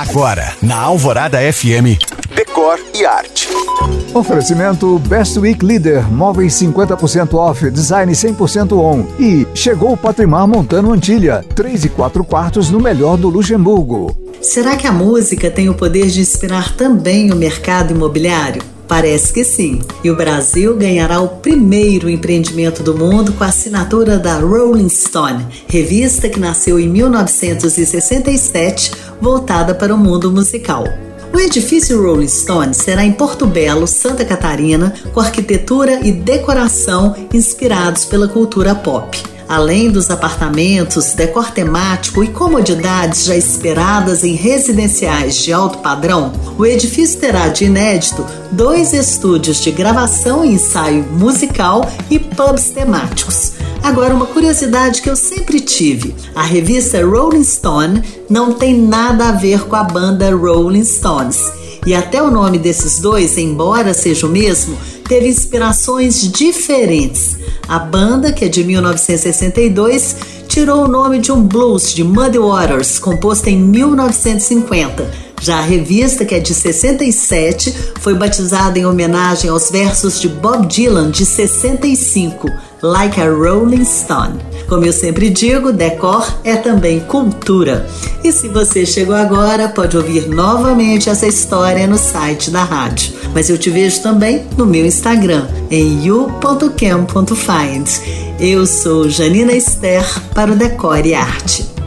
Agora, na Alvorada FM, Decor e Arte. Oferecimento Best Week Leader, móveis 50% off, design 100% on. E chegou o Patrimar Montano Antilha, 3 e 4 quartos no melhor do Luxemburgo. Será que a música tem o poder de inspirar também o mercado imobiliário? Parece que sim. E o Brasil ganhará o primeiro empreendimento do mundo com a assinatura da Rolling Stone, revista que nasceu em 1967, voltada para o mundo musical. O edifício Rolling Stone será em Porto Belo, Santa Catarina, com arquitetura e decoração inspirados pela cultura pop. Além dos apartamentos, decor temático e comodidades já esperadas em residenciais de alto padrão, o edifício terá de inédito dois estúdios de gravação e ensaio musical e pubs temáticos. Agora, uma curiosidade que eu sempre tive: a revista Rolling Stone não tem nada a ver com a banda Rolling Stones. E até o nome desses dois, embora seja o mesmo, teve inspirações diferentes. A banda, que é de 1962, tirou o nome de um blues de Muddy Waters, composto em 1950. Já a revista, que é de 67, foi batizada em homenagem aos versos de Bob Dylan de 65, Like a Rolling Stone. Como eu sempre digo, decor é também cultura. E se você chegou agora, pode ouvir novamente essa história no site da rádio. Mas eu te vejo também no meu Instagram, em you.cam.find. Eu sou Janina Esther para o Decore e Arte.